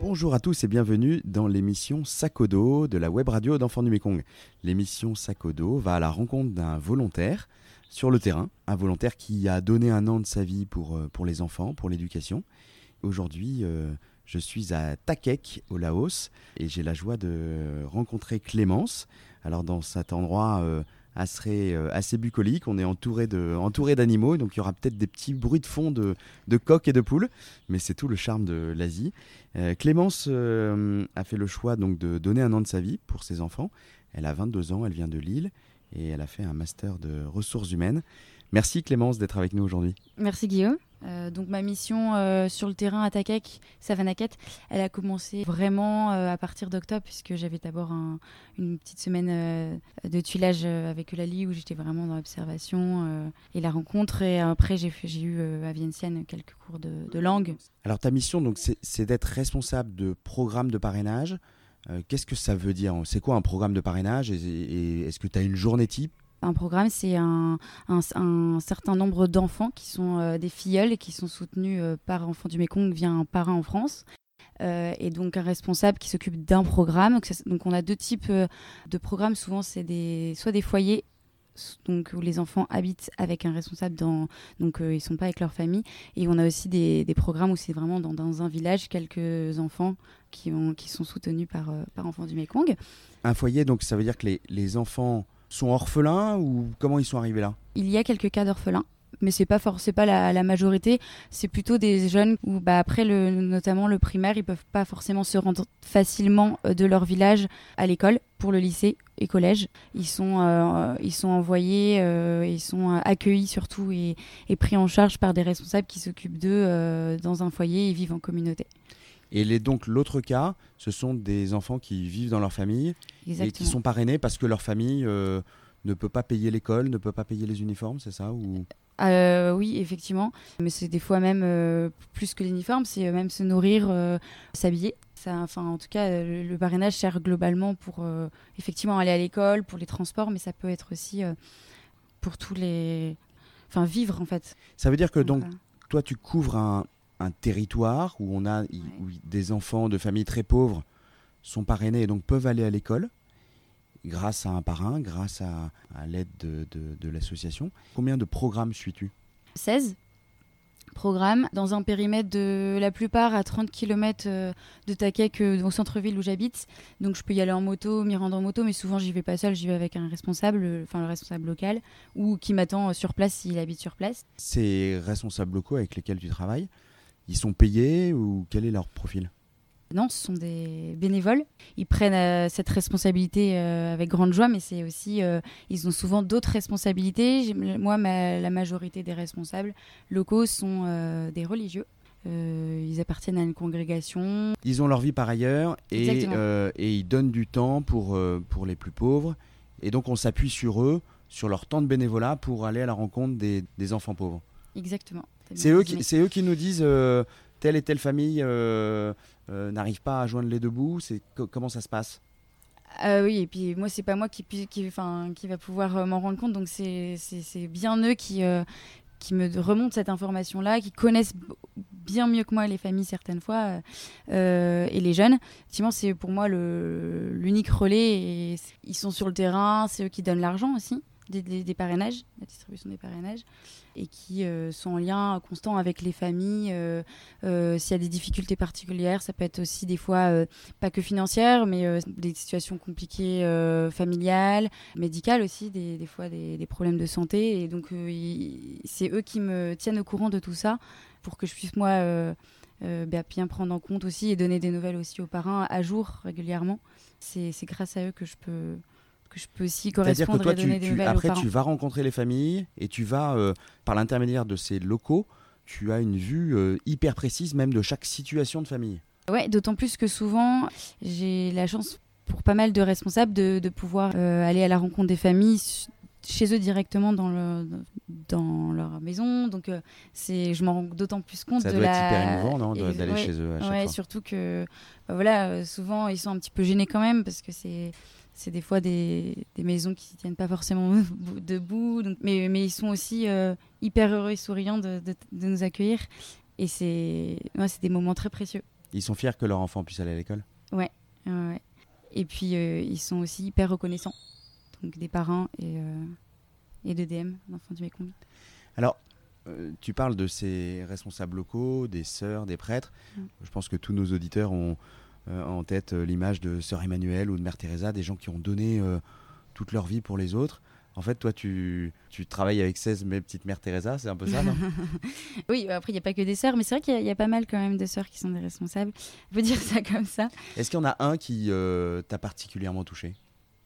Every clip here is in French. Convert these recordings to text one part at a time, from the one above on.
Bonjour à tous et bienvenue dans l'émission Sakodo de la web radio d'Enfants du Mekong. L'émission Sakodo va à la rencontre d'un volontaire sur le terrain, un volontaire qui a donné un an de sa vie pour, euh, pour les enfants, pour l'éducation. Aujourd'hui, euh, je suis à Takek, au Laos, et j'ai la joie de rencontrer Clémence. Alors dans cet endroit euh, assez, euh, assez bucolique, on est entouré de, entouré d'animaux, donc il y aura peut-être des petits bruits de fond de, de coqs et de poules, mais c'est tout le charme de l'Asie. Euh, Clémence euh, a fait le choix donc de donner un an de sa vie pour ses enfants. Elle a 22 ans, elle vient de Lille et elle a fait un master de ressources humaines. Merci Clémence d'être avec nous aujourd'hui. Merci Guillaume. Euh, donc ma mission euh, sur le terrain à Takek, Savanaket, elle a commencé vraiment euh, à partir d'octobre puisque j'avais d'abord un- une petite semaine de tuilage avec Eulalie où j'étais vraiment dans l'observation et la rencontre et après j'ai eu à Vientiane quelques cours de, langue. Alors ta mission donc c'est d'être responsable de programme de parrainage. Qu'est-ce que ça veut dire? C'est quoi un programme de parrainage? Et est-ce que tu as une journée type? Un programme, c'est un, certain nombre d'enfants qui sont euh, des filleuls et qui sont soutenus euh, par Enfants du Mékong via un parrain en France. Euh, et donc un responsable qui s'occupe d'un programme. Donc, on a deux types de programmes. Souvent, c'est des, soit des foyers donc, où les enfants habitent avec un responsable, dans, donc euh, ils sont pas avec leur famille. Et on a aussi des, programmes où c'est vraiment dans, un village, quelques enfants qui, ont, qui sont soutenus par, euh, Enfants du Mékong. Un foyer, donc ça veut dire que les enfants sont orphelins ou comment ils sont arrivés là? Il y a quelques cas d'orphelins, mais c'est pas forcément pas la, majorité. C'est plutôt des jeunes où, bah, après le, notamment le primaire, ils peuvent pas forcément se rendre facilement euh, de leur village à l'école pour le lycée et collège. Ils sont, euh, ils sont envoyés, euh, ils sont accueillis surtout et, pris en charge par des responsables qui s'occupent d'eux dans un foyer et vivent en communauté. Et les, donc l'autre cas, ce sont des enfants qui vivent dans leur famille et qui sont parrainés parce que leur famille euh, ne peut pas payer l'école, ne peut pas payer les uniformes, c'est ça ou... Euh, oui, effectivement. Mais c'est des fois même euh, plus que l'uniforme, c'est euh, même se nourrir, euh, s'habiller. Ça, enfin, en tout cas, euh, le, le parrainage sert globalement pour euh, effectivement aller à l'école, pour les transports, mais ça peut être aussi euh, pour tous les, enfin, vivre en fait. Ça veut dire que donc euh, toi tu couvres un, un territoire où on a où des enfants de familles très pauvres sont parrainés et donc peuvent aller à l'école grâce à un parrain, grâce à, à l'aide de, de- de l'association. Combien de programmes suis-tu? 16 programmes dans un périmètre de la plupart à 30 km de Takek euh, au centre-ville où j'habite. Donc je peux y aller en moto, m'y rendre en moto, mais souvent j'y vais pas seul, j'y vais avec un responsable, euh, enfin le responsable local, ou qui m'attend euh, sur place s'il habite sur place. Ces responsables locaux avec lesquels tu travailles, ils sont payés ou quel est leur profil? Non, ce sont des bénévoles. Ils prennent euh, cette responsabilité euh, avec grande joie, mais c'est aussi, euh, ils ont souvent d'autres responsabilités. Moi, ma- la majorité des responsables locaux sont des religieux. Ils appartiennent à une congrégation. Ils ont leur vie par ailleurs et, ils donnent du temps pour, pour les plus pauvres. Et donc on s'appuie sur eux, sur leur temps de bénévolat pour aller à la rencontre des, des enfants pauvres. Exactement. C'est eux, qui- eux qui nous disent euh, telle et telle famille euh, euh, n'arrive pas à joindre les deux bouts. C'est co- comment ça se passe? Ah oui, et puis moi, c'est pas moi qui, qui, enfin, qui va pouvoir euh, m'en rendre compte. Donc c'est bien eux qui, euh, qui me remontent cette information-là, qui connaissent bien mieux que moi les familles certaines fois et les jeunes. Effectivement, c'est pour moi l'unique relais. Et ils sont sur le terrain, c'est eux qui donnent l'argent aussi. Des, parrainages, la distribution des parrainages, et qui euh, sont en lien constant avec les familles. euh, euh, S'il y a des difficultés particulières, ça peut être aussi des fois pas que financières, mais des situations compliquées familiales, médicales aussi, des, fois des, problèmes de santé. Et donc, c'est eux qui me tiennent au courant de tout ça pour que je puisse, moi, bah, bien prendre en compte aussi et donner des nouvelles aussi aux parrains à jour régulièrement. C'est grâce à eux que je peux, que je peux aussi C'est-à-dire que correspondre toi, et donner tu, des tu- nouvelles aux après, tu vas rencontrer les familles et tu vas, euh, par l'intermédiaire de ces locaux, tu as une vue euh, hyper précise même de chaque situation de famille. Ouais, d'autant plus que souvent, j'ai la chance pour pas mal de responsables de, de pouvoir euh, aller à la rencontre des familles chez eux directement dans, le, dans leur maison. Donc, euh, c'est, je m'en rends d'autant plus compte Ça de doit être la... hyper émouvant, non, d'aller ouais, chez eux à chaque ouais, fois. surtout que, bah voilà, souvent ils sont un petit peu gênés quand même parce que c'est c'est des fois des, des maisons qui tiennent pas forcément debout, donc, mais, mais ils sont aussi euh, hyper heureux et souriants de, de- de nous accueillir. Et c'est ouais, des moments très précieux. Ils sont fiers que leur enfant puisse aller à l'école? Ouais. ouais. Et puis, euh, ils sont aussi hyper reconnaissants. Donc, des parents et, euh, et de DM, d'enfants du Mékong. Alors, tu parles de ces responsables locaux, des sœurs, des prêtres. Mm. Je pense que tous nos auditeurs ont en tête euh, l'image de sœur Emmanuel ou de mère Teresa, des gens qui ont donné euh, toute leur vie pour les autres. En fait, toi, tu, tu travailles avec 16 mes petites mères Teresa, c'est un peu ça, non? Oui, après, il n'y a pas que des sœurs, mais c'est vrai qu'il y, a- il y a pas mal quand même de sœurs qui sont des responsables. On peut dire ça comme ça. Est-ce qu'il y en a un qui euh, t'a particulièrement touché?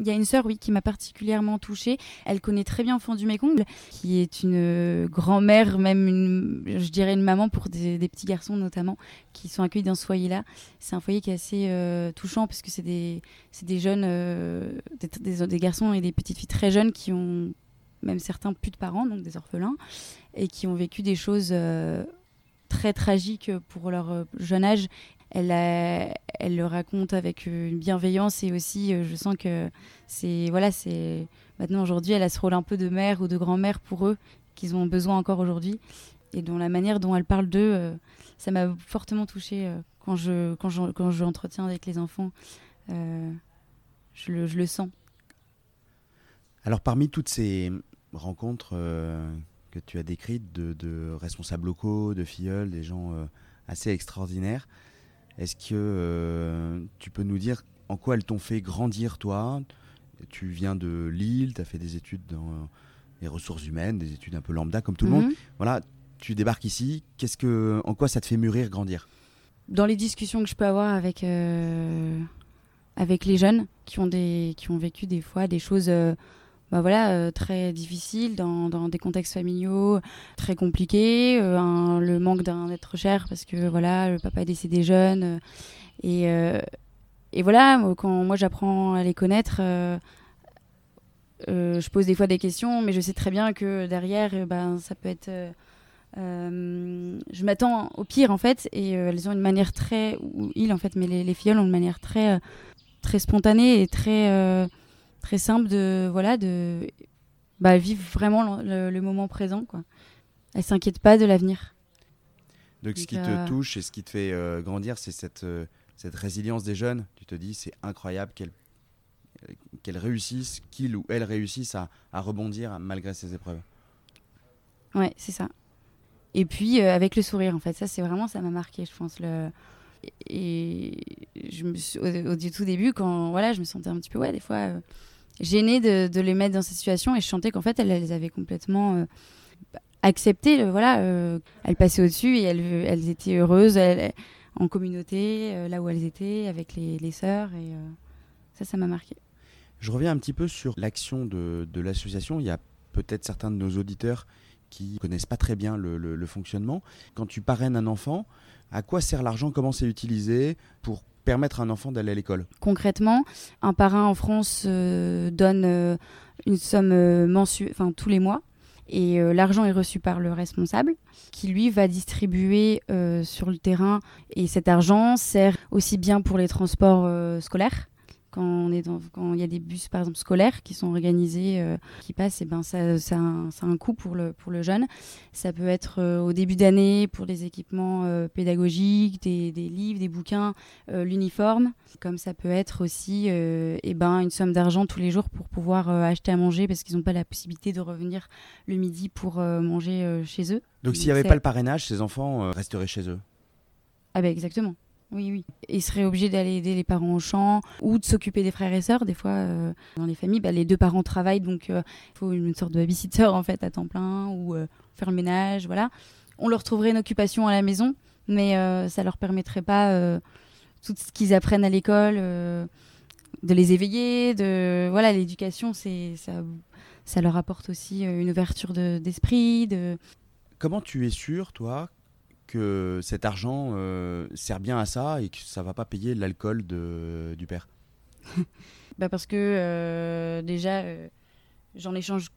Il y a une sœur, oui, qui m'a particulièrement touchée. Elle connaît très bien Enfant du Mékong, qui est une euh, grand-mère, même une, je dirais une maman pour des, petits garçons notamment, qui sont accueillis dans ce foyer-là. C'est un foyer qui est assez euh, touchant parce que c'est des, des jeunes, euh, des, garçons et des petites filles très jeunes qui ont, même certains, plus de parents, donc des orphelins, et qui ont vécu des choses très tragiques pour leur jeune âge. Elle, le raconte avec euh, une bienveillance et aussi, euh, je sens que c'est voilà, c'est maintenant aujourd'hui, elle a ce rôle un peu de mère ou de grand-mère pour eux qu'ils ont besoin encore aujourd'hui et dont la manière dont elle parle d'eux, euh, ça m'a fortement touchée quand je quand je quand je entretiens avec les enfants. Je, le, je le sens. Alors, parmi toutes ces rencontres que tu as décrites de, de responsables locaux, de filleuls, des gens assez extraordinaires, est-ce que euh, tu peux nous dire en quoi elles t'ont fait grandir, toi? Tu viens de Lille, tu as fait des études dans les ressources humaines, des études un peu lambda comme tout le monde. Mhm. Voilà, tu débarques ici, qu'est-ce que, en quoi ça te fait mûrir, grandir? Dans les discussions que je peux avoir avec euh, avec les jeunes qui ont des qui ont vécu des fois des choses euh, bah voilà euh, très difficiles dans, dans des contextes familiaux très compliqués euh, le manque d'un être cher parce que voilà le papa est décédé jeune euh, et et voilà quand moi j'apprends à les connaître je pose des fois des questions mais je sais très bien que derrière euh, ben ça peut être je m'attends au pire en fait et elles ont une manière très ou ils en fait mais les, les filles ont une manière très très spontanée et très très simple de voilà de bah, vivre vraiment le, le- le moment présent quoi elles s'inquiètent pas de l'avenir Donc, ce qui te euh, touche et ce qui te fait euh, grandir, c'est cette, euh, cette résilience des jeunes. Tu te dis, c'est incroyable qu'elles qu'elles réussissent, qu'ils ou elles réussissent à, à rebondir malgré ces épreuves. ouais c'est ça et puis avec le sourire en fait ça c'est vraiment ça m'a marqué je pense le et au, tout début quand voilà je me sentais un petit peu ouais des fois euh, gênée de, les mettre dans cette situation et je sentais qu'en fait elles, elles avaient complètement euh, accepté le, voilà euh, elles passaient au dessus et elles, elles étaient heureuses en communauté euh, là où elles étaient avec les, les sœurs et euh, ça ça m'a marqué Je reviens un petit peu sur l'action de, l'association. Il y a peut-être certains de nos auditeurs qui connaissent pas très bien le fonctionnement. Quand tu parraines un enfant, à quoi sert l'argent? Comment c'est utilisé? Pour permettre à un enfant d'aller à l'école concrètement, un parrain en France euh, donne euh, une somme euh, mensuelle, enfin tous les mois, et l'argent est reçu par le responsable, qui lui va distribuer sur le terrain. Et cet argent sert aussi bien pour les transports scolaires. Quand on est dans, quand il y a des bus par exemple scolaires qui sont organisés, euh, qui passent, et ben ça, ça, a un, ça a un coût pour le pour le jeune. Ça peut être euh, au début d'année pour des équipements euh, pédagogiques, des, des livres, des bouquins, l'uniforme. Comme ça peut être aussi euh, eh ben, une somme d'argent tous les jours pour pouvoir acheter à manger parce qu'ils n'ont pas la possibilité de revenir le midi pour manger chez eux. Donc s'il n'y avait pas le parrainage, ces enfants resteraient chez eux? Ah ben exactement. Oui, oui. Ils seraient obligés d'aller aider les parents au champ ou de s'occuper des frères et sœurs. Des fois, euh, dans les familles, bah, les deux parents travaillent, donc euh, il faut une sorte de babysitter en fait à temps plein ou euh, faire le ménage, voilà. On leur trouverait une occupation à la maison, mais ça leur permettrait pas tout ce qu'ils apprennent à l'école, de les éveiller, de voilà, l'éducation, c'est ça, ça leur apporte aussi une ouverture de- d'esprit, de, Comment tu es sûr, toi, que cet argent euh, sert bien à ça et que ça va pas payer l'alcool du père Bah parce que euh, déjà, euh, j'en échange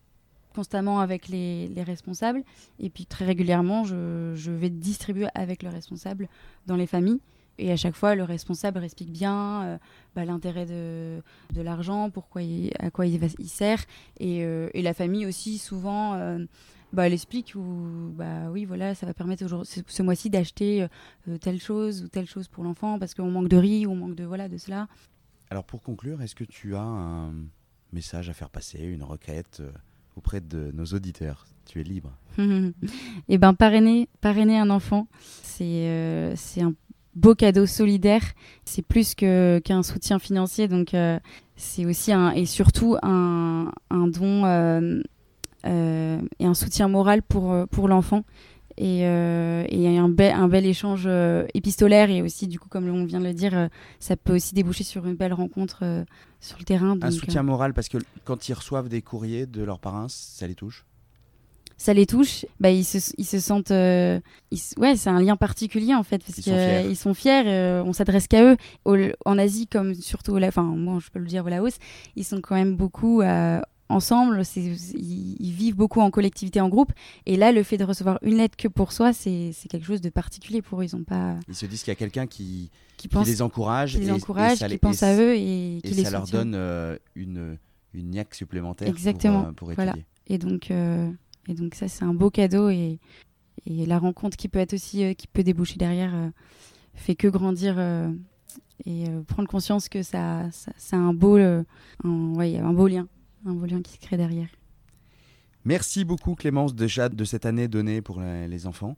constamment avec les, les responsables et puis très régulièrement, je, je vais distribuer avec le responsable dans les familles. Et à chaque fois, le responsable explique bien bah, l'intérêt de, de l'argent, pourquoi à quoi il, sert. Et, et la famille aussi, souvent, bah, elle explique où, bah oui, voilà, ça va permettre ce, ce mois-ci d'acheter euh, telle chose ou telle chose pour l'enfant parce qu'on manque de riz ou on manque de, voilà, de cela. Alors pour conclure, est-ce que tu as un message à faire passer, une requête euh, auprès de nos auditeurs? Tu es libre. Eh ben parrainer, parrainer un enfant, c'est euh, c'est un beau cadeau solidaire. C'est plus que qu'un soutien financier, donc c'est aussi un et surtout un, un don euh, et un soutien moral pour, euh, pour l'enfant. Et, euh, et, un, un bel échange épistolaire et aussi du coup comme on vient de le dire ça peut aussi déboucher sur une belle rencontre sur le terrain un soutien moral parce que quand ils reçoivent des courriers de leurs parents ça les touche? Ça les touche, bah, ils, se, ils se sentent. ouais, c'est un lien particulier en fait, parce qu'ils sont fiers, on s'adresse qu'à eux. en Asie, comme surtout, enfin, moi je peux le dire au Laos, ils sont quand même beaucoup ensemble, ils, vivent beaucoup en collectivité, en groupe. Et là, le fait de recevoir une lettre que pour soi, c'est quelque chose de particulier pour eux. Ils ont pas. Ils se disent qu'il y a quelqu'un qui, qui, les encourage, qui les encourage, qui pense à eux et qui et les ça leur donne euh, une une niaque supplémentaire Exactement. pour, euh, voilà. Et donc euh, et donc ça c'est un beau cadeau et, et la rencontre qui peut être aussi qui peut déboucher derrière fait que grandir et prendre conscience que ça, ça c'est un beau un, ouais, un beau lien un beau lien qui se crée derrière. Merci beaucoup Clémence déjà de cette année donnée pour les enfants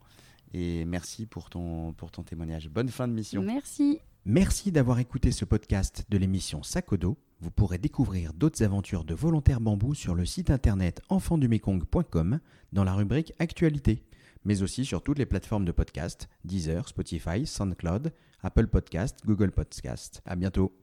et merci pour ton, pour ton témoignage. Bonne fin de mission. Merci. Merci d'avoir écouté ce podcast de l'émission Sakodo. Vous pourrez découvrir d'autres aventures de volontaires bambou sur le site internet enfantdumekong.com dans la rubrique Actualité, mais aussi sur toutes les plateformes de podcast Deezer, Spotify, SoundCloud, Apple Podcast, Google Podcast. À bientôt.